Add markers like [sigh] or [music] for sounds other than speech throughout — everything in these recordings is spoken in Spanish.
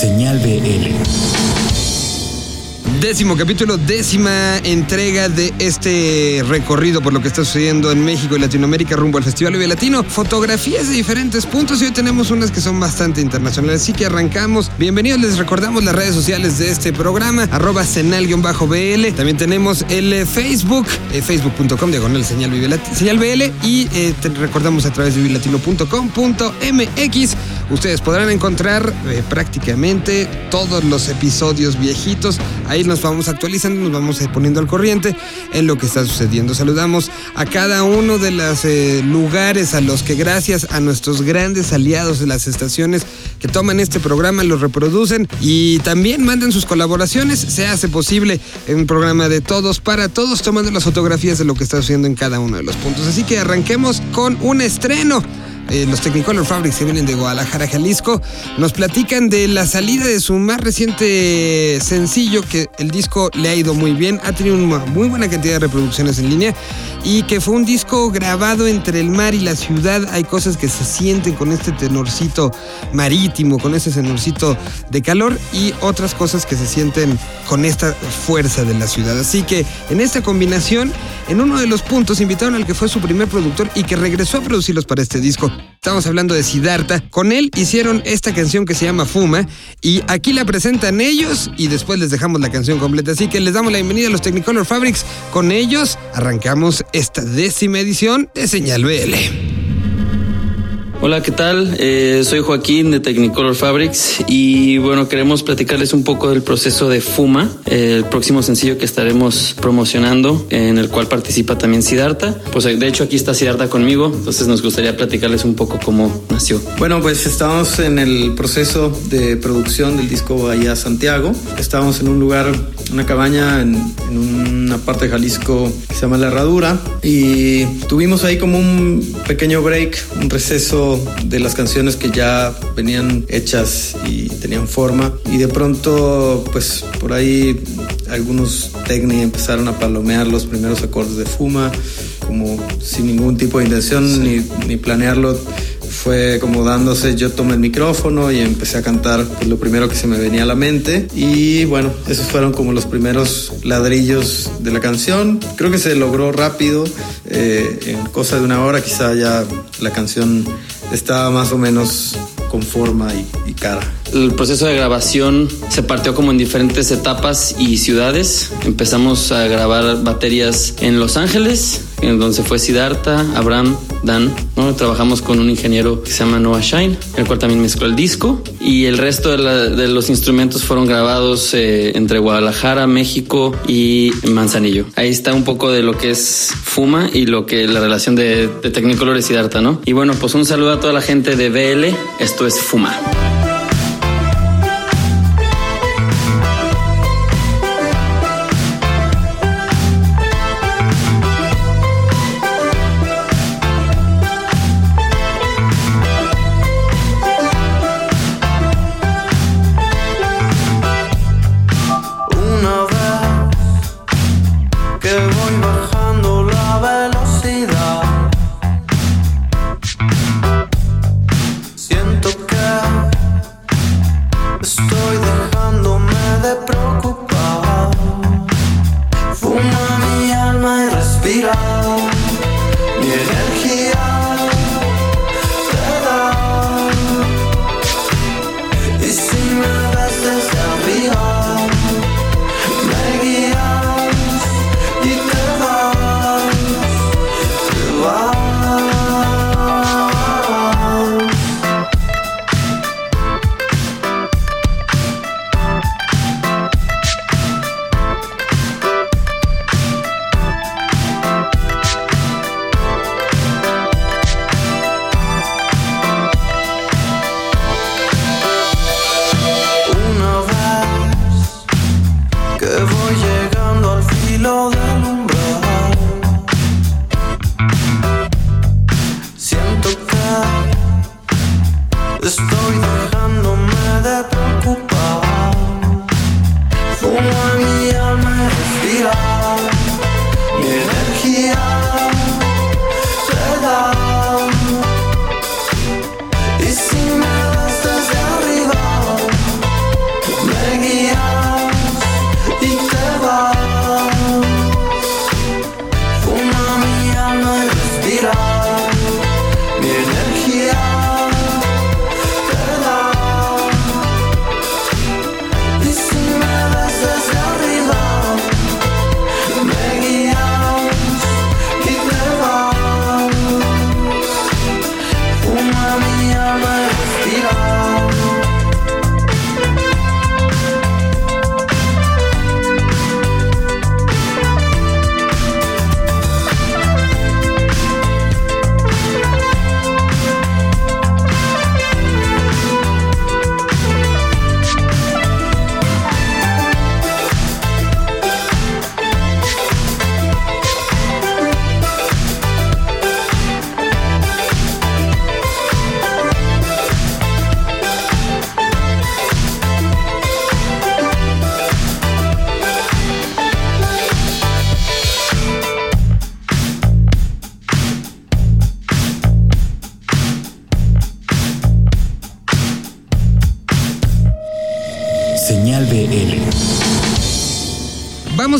Señal BL. Décimo capítulo, décima entrega de este recorrido por lo que está sucediendo en México y Latinoamérica rumbo al Festival Vive Latino. Fotografías de diferentes puntos y hoy tenemos unas que son bastante internacionales. Así que arrancamos. Bienvenidos, les recordamos las redes sociales de este programa, arroba senal-bl. También tenemos el Facebook, eh, facebook.com, diagonal señal, señal BL. Y eh, recordamos a través de vivelatino.com.mx. Ustedes podrán encontrar eh, prácticamente todos los episodios viejitos. Ahí nos vamos actualizando, nos vamos eh, poniendo al corriente en lo que está sucediendo. Saludamos a cada uno de los eh, lugares a los que gracias a nuestros grandes aliados de las estaciones que toman este programa, lo reproducen y también mandan sus colaboraciones. Se hace posible un programa de todos para todos, tomando las fotografías de lo que está sucediendo en cada uno de los puntos. Así que arranquemos con un estreno. Eh, los Technicolor Fabrics que vienen de Guadalajara, Jalisco, nos platican de la salida de su más reciente sencillo, que el disco le ha ido muy bien, ha tenido una muy buena cantidad de reproducciones en línea y que fue un disco grabado entre el mar y la ciudad. Hay cosas que se sienten con este tenorcito marítimo, con ese tenorcito de calor y otras cosas que se sienten con esta fuerza de la ciudad. Así que en esta combinación, en uno de los puntos invitaron al que fue su primer productor y que regresó a producirlos para este disco. Estamos hablando de Siddhartha. Con él hicieron esta canción que se llama Fuma y aquí la presentan ellos y después les dejamos la canción completa. Así que les damos la bienvenida a los Technicolor Fabrics. Con ellos arrancamos esta décima edición de Señal BL. Hola, ¿qué tal? Eh, soy Joaquín de Technicolor Fabrics y bueno, queremos platicarles un poco del proceso de Fuma, el próximo sencillo que estaremos promocionando, en el cual participa también Siddhartha. Pues de hecho aquí está Siddhartha conmigo, entonces nos gustaría platicarles un poco cómo nació. Bueno, pues estamos en el proceso de producción del disco Bahía Santiago. Estamos en un lugar, una cabaña en, en una parte de Jalisco que se llama La Herradura y tuvimos ahí como un pequeño break, un receso de las canciones que ya venían hechas y tenían forma. Y de pronto pues por ahí algunos técnicos empezaron a palomear los primeros acordes de Fuma como sin ningún tipo de intención ni, ni planearlo. Fue como dándose, yo tomé el micrófono y empecé a cantar pues, lo primero que se me venía a la mente. Y bueno, esos fueron como los primeros ladrillos de la canción. Creo que se logró rápido, eh, en cosa de una hora quizá ya la canción estaba más o menos con forma y, y cara. El proceso de grabación se partió como en diferentes etapas y ciudades. Empezamos a grabar baterías en Los Ángeles, en donde fue Siddhartha, Abraham, Dan. Trabajamos con un ingeniero que se llama Noah Shine, el cual también mezcló el disco. Y el resto de, los instrumentos fueron grabados eh, entre Guadalajara, México y Manzanillo. Ahí está un poco de lo que es Fuma y lo que la relación de, de y Siddhartha, ¿no? Y bueno, pues un saludo a toda la gente de BL. Esto es Fuma.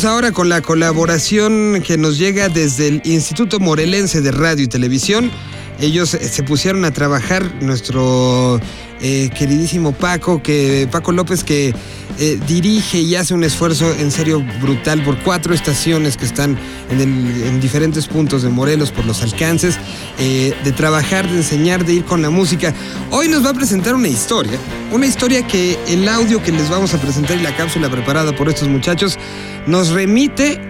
Ahora con la colaboración que nos llega desde el Instituto Morelense de Radio y Televisión. Ellos eh, se pusieron a trabajar, nuestro eh, queridísimo Paco, que Paco López, que eh, dirige y hace un esfuerzo en serio brutal por cuatro estaciones que están en, diferentes puntos de Morelos por los alcances, eh, de trabajar, de enseñar, de ir con la música. Hoy nos va a presentar una historia, una historia que el audio que les vamos a presentar y la cápsula preparada por estos muchachos nos remite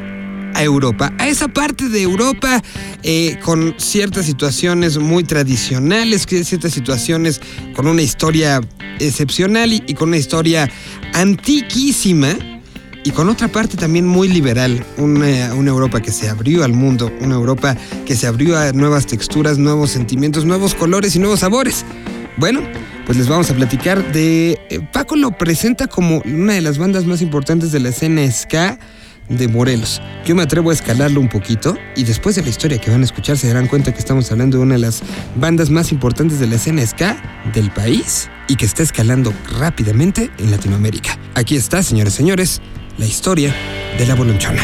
a Europa, a esa parte de Europa eh, con ciertas situaciones muy tradicionales, ciertas situaciones con una historia excepcional y, y con una historia antiquísima y con otra parte también muy liberal, una, una Europa que se abrió al mundo, una Europa que se abrió a nuevas texturas, nuevos sentimientos, nuevos colores y nuevos sabores. Bueno, pues les vamos a platicar de... eh, Paco lo presenta como una de las bandas más importantes de la escena ska de Morelos. Yo me atrevo a escalarlo un poquito y después de la historia que van a escuchar se darán cuenta que estamos hablando de una de las bandas más importantes de la escena ska del país y que está escalando rápidamente en Latinoamérica. Aquí está, señores señores, la historia de la bolonchona.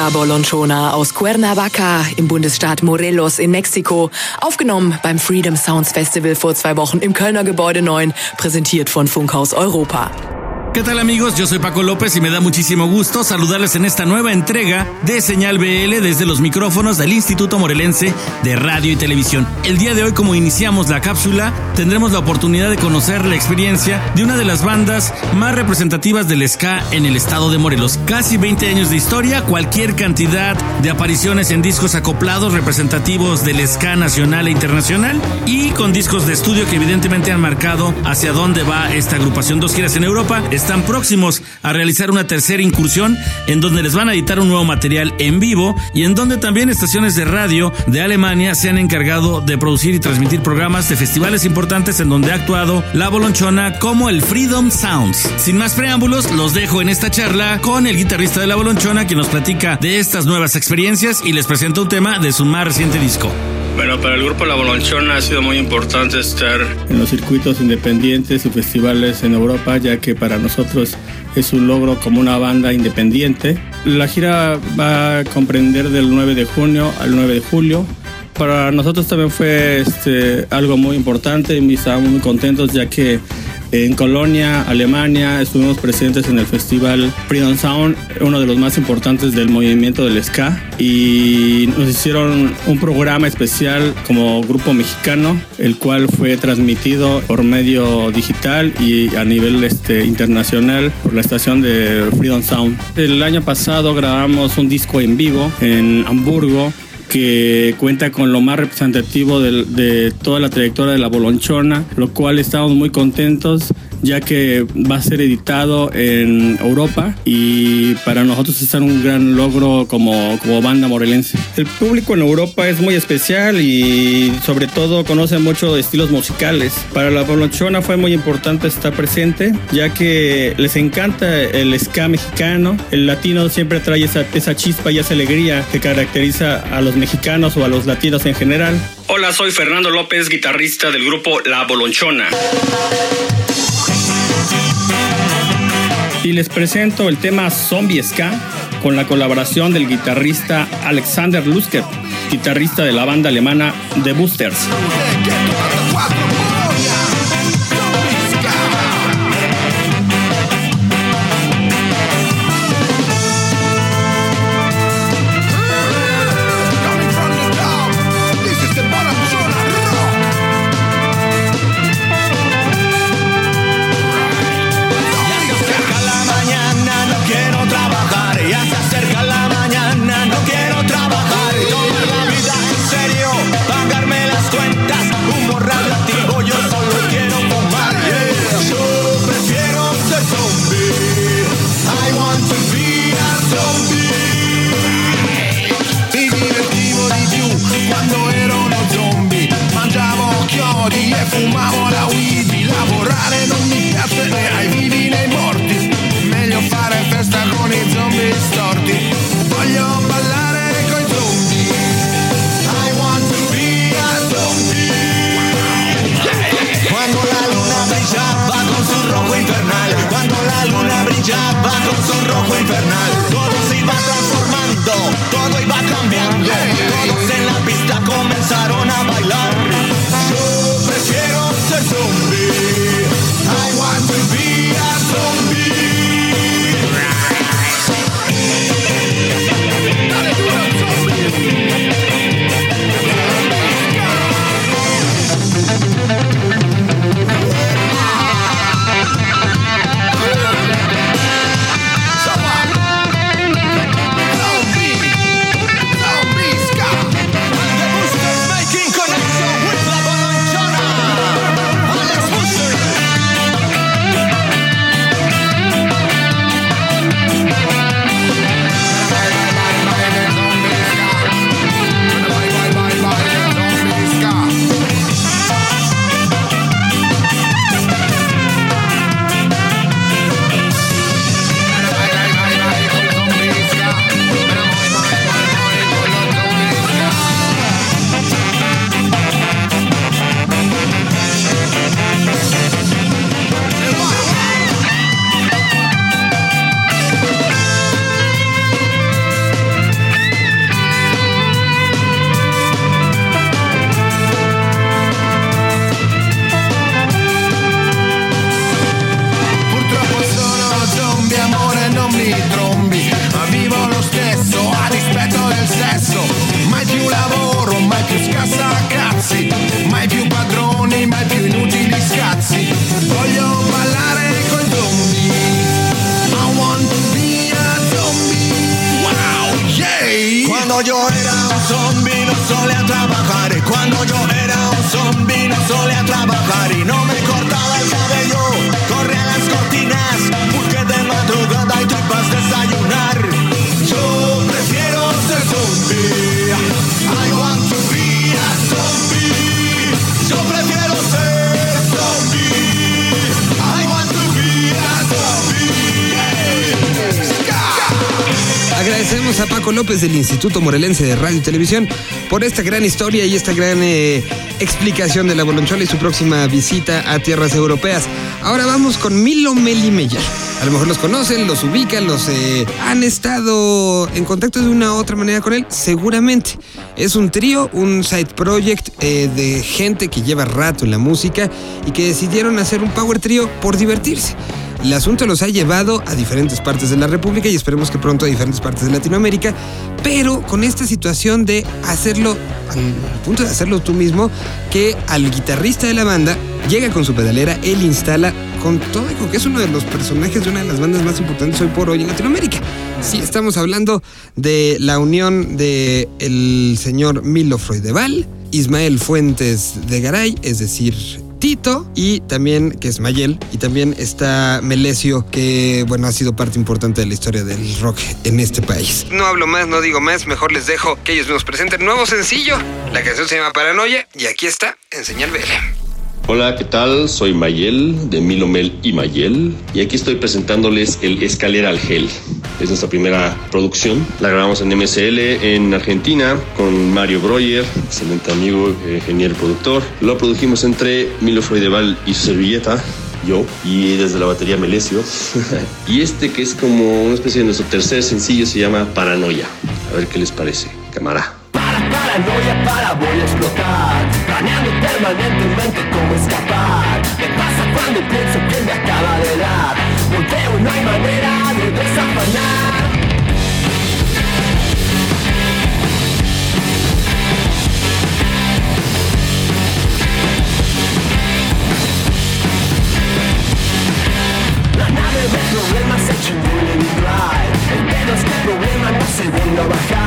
La Bolonchona aus Cuernavaca im Bundesstaat Morelos in Mexiko. Aufgenommen beim Freedom Sounds Festival vor zwei Wochen im Kölner Gebäude 9. Präsentiert von Funkhaus Europa. ¿Qué tal amigos? Yo soy Paco López y me da muchísimo gusto saludarles en esta nueva entrega de Señal BL desde los micrófonos del Instituto Morelense de Radio y Televisión. El día de hoy, como iniciamos la cápsula, tendremos la oportunidad de conocer la experiencia de una de las bandas más representativas del ska en el estado de Morelos. Casi 20 años de historia, cualquier cantidad de apariciones en discos acoplados representativos del ska nacional e internacional y con discos de estudio que evidentemente han marcado hacia dónde va esta agrupación. Dos giras en Europa están próximos a realizar una tercera incursión en donde les van a editar un nuevo material en vivo y en donde también estaciones de radio de Alemania se han encargado de producir y transmitir programas de festivales importantes en donde ha actuado la Bolonchona como el Freedom Sounds. Sin más preámbulos, los dejo en esta charla con el guitarrista de la Bolonchona quien nos platica de estas nuevas experiencias y les presenta un tema de su más reciente disco. Bueno, para el grupo La Bolonchona ha sido muy importante estar en los circuitos independientes y festivales en Europa, ya que para nosotros es un logro como una banda independiente. La gira va a comprender del 9 de junio al 9 de julio. Para nosotros también fue este, algo muy importante y estábamos muy contentos ya que en Colonia, Alemania, estuvimos presentes en el festival Freedom Sound, uno de los más importantes del movimiento del ska, y nos hicieron un programa especial como grupo mexicano, el cual fue transmitido por medio digital y a nivel este, internacional por la estación de Freedom Sound. El año pasado grabamos un disco en vivo en Hamburgo que cuenta con lo más representativo de, toda la trayectoria de la Bolonchona, lo cual estamos muy contentos ya que va a ser editado en Europa y para nosotros es un gran logro como, como banda morelense. El público en Europa es muy especial y sobre todo conoce mucho estilos musicales. Para la Bolonchona fue muy importante estar presente ya que les encanta el ska mexicano. El latino siempre trae esa, esa chispa y esa alegría que caracteriza a los mexicanos o a los latinos en general. Hola, soy Fernando López, guitarrista del grupo La Bolonchona. Y les presento el tema Zombie Ska con la colaboración del guitarrista Alexander Lusker, guitarrista de la banda alemana The Boosters. López del Instituto Morelense de Radio y Televisión por esta gran historia y esta gran eh, explicación de la Bolonchola y su próxima visita a tierras europeas. Ahora vamos con Milo Meli Meyer. A lo mejor los conocen, los ubican, los eh, han estado en contacto de una u otra manera con él, seguramente. Es un trío, un side project eh, de gente que lleva rato en la música y que decidieron hacer un power trío por divertirse. El asunto los ha llevado a diferentes partes de la República y esperemos que pronto a diferentes partes de Latinoamérica, pero con esta situación de hacerlo, al punto de hacerlo tú mismo, que al guitarrista de la banda llega con su pedalera, él instala con todo, que es uno de los personajes de una de las bandas más importantes hoy por hoy en Latinoamérica. Sí, estamos hablando de la unión de el señor Milo Freudeval, Ismael Fuentes de Garay, es decir, Tito y también que es Mayel y también está Melesio que bueno ha sido parte importante de la historia del rock en este país. No hablo más, no digo más, mejor les dejo que ellos nos presenten nuevo sencillo. La canción se llama Paranoia y aquí está en Señal BL. Hola, ¿qué tal? Soy Mayel de Milomel y Mayel y aquí estoy presentándoles el Escalera al Gel. Es nuestra primera producción. La grabamos en MSL en Argentina con Mario Breuer, excelente amigo, eh, ingeniero productor. Lo produjimos entre Milo Freudeval y su servilleta, yo, y desde la batería Melesio. [laughs] y este que es como una especie de nuestro tercer sencillo se llama Paranoia. A ver qué les parece, cámara. Paranoia para voy a explotar Planeando permanentemente cómo escapar Me pasa cuando pienso que me acaba de dar Volteo no hay manera se vuelve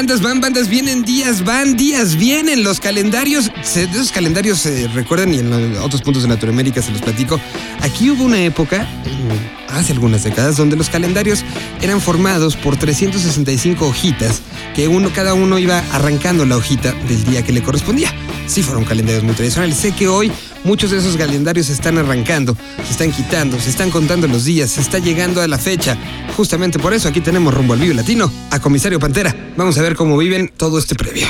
Bandas van, bandas vienen, días van, días vienen. Los calendarios, esos calendarios se recuerdan y en otros puntos de Latinoamérica se los platico. Aquí hubo una época, mm, hace algunas décadas, donde los calendarios eran formados por 365 hojitas, que uno, cada uno iba arrancando la hojita del día que le correspondía. Sí fueron calendarios muy tradicionales. Sé que hoy muchos de esos calendarios se están arrancando, se están quitando, se están contando los días, se está llegando a la fecha. Justamente por eso aquí tenemos rumbo al Vivo Latino a Comisario Pantera. Vamos a ver cómo viven todo este previo.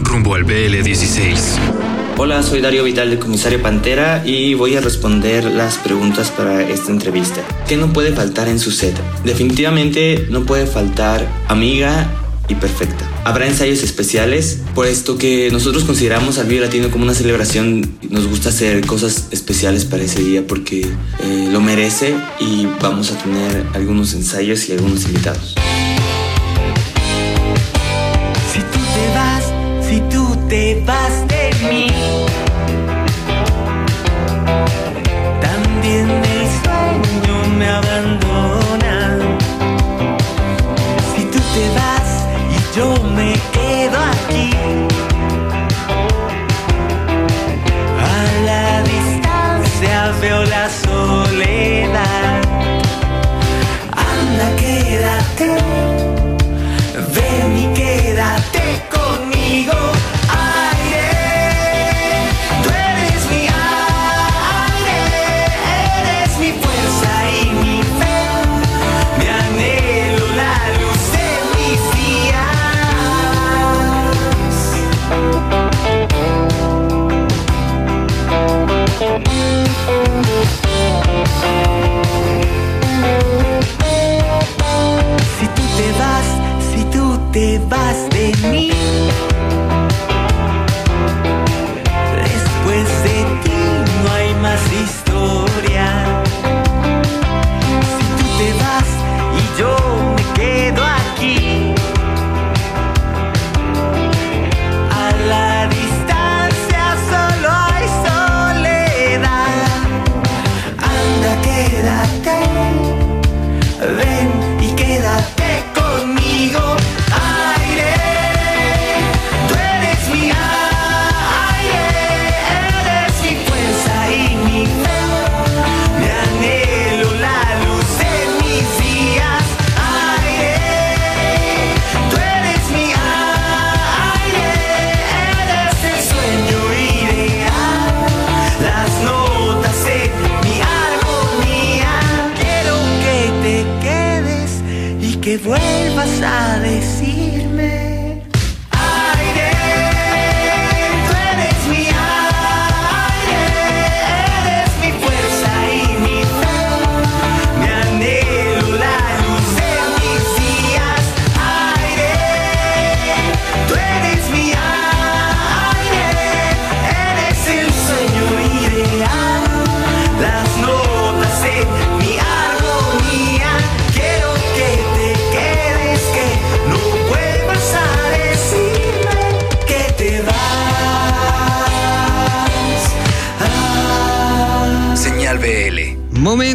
Rumbo al BL16. Hola, soy Darío Vidal del Comisario Pantera y voy a responder las preguntas para esta entrevista. ¿Qué no puede faltar en su set? Definitivamente no puede faltar amiga y perfecta. Habrá ensayos especiales, por esto que nosotros consideramos al Vivo Latino como una celebración. Nos gusta hacer cosas especiales para ese día porque eh, lo merece y vamos a tener algunos ensayos y algunos invitados.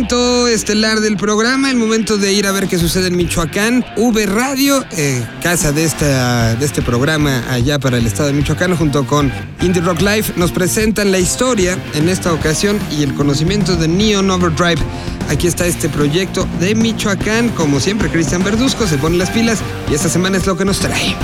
Estelar del programa, el momento de ir a ver qué sucede en Michoacán. V Radio, eh, casa de, de este programa allá para el estado de Michoacán, junto con Indie Rock Live, nos presentan la historia en esta ocasión y el conocimiento de Neon Overdrive. Aquí está este proyecto de Michoacán. Como siempre, Cristian Verduzco se pone las pilas y esta semana es lo que nos trae.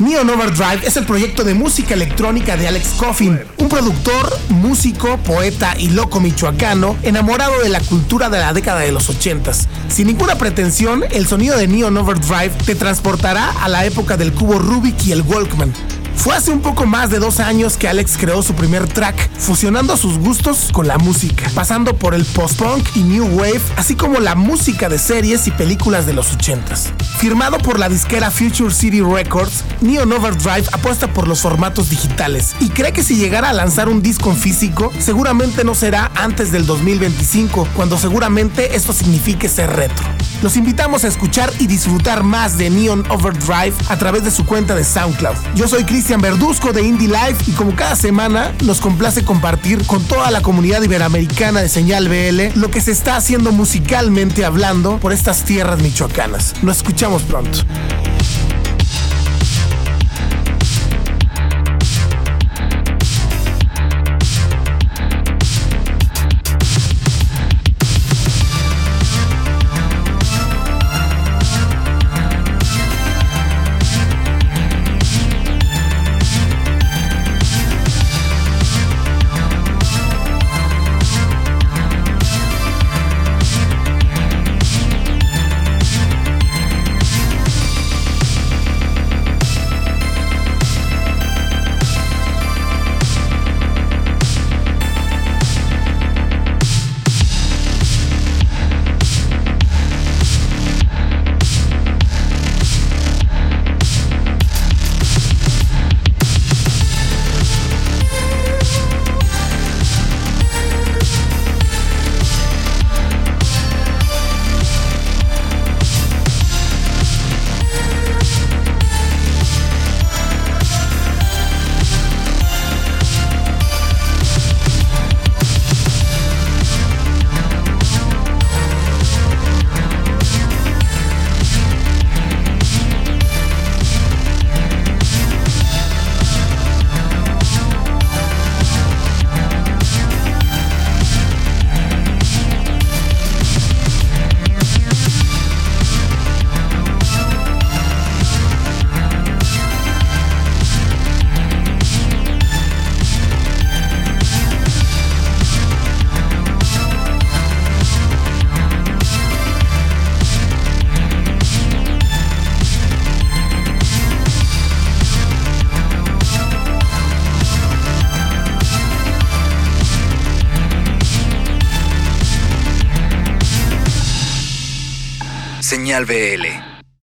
Neon Overdrive es el proyecto de música electrónica de Alex Coffin, un productor, músico, poeta y loco michoacano enamorado de la cultura de la década de los 80 Sin ninguna pretensión, el sonido de Neon Overdrive te transportará a la época del cubo Rubik y el Walkman. Fue hace un poco más de dos años que Alex creó su primer track, fusionando sus gustos con la música, pasando por el post-punk y new wave, así como la música de series y películas de los 80s. Firmado por la disquera Future City Records, Neon Overdrive apuesta por los formatos digitales y cree que si llegara a lanzar un disco en físico, seguramente no será antes del 2025, cuando seguramente esto signifique ser retro. Los invitamos a escuchar y disfrutar más de Neon Overdrive a través de su cuenta de SoundCloud. Yo soy Cristian Verduzco de Indie Life y como cada semana nos complace compartir con toda la comunidad iberoamericana de Señal BL lo que se está haciendo musicalmente hablando por estas tierras michoacanas. Nos escuchamos pronto. BL.